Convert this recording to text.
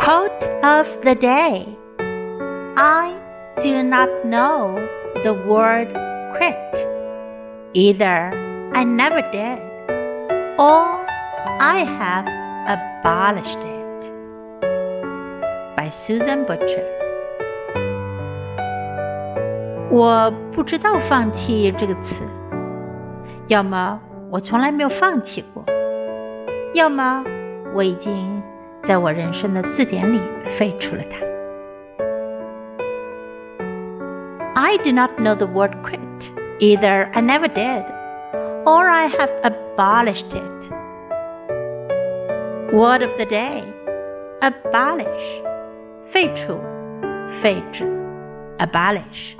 Quote of the day I do not know the word quit. Either I never did, or I have abolished it. By Susan Butcher. 我不知道“放弃”这个词，要么我从来没有放弃过，要么我已经 在我人生的字典里废除了它。I do not know the word quit. Either I never did, or I have abolished it. Word of the day abolish 废除废止 abolish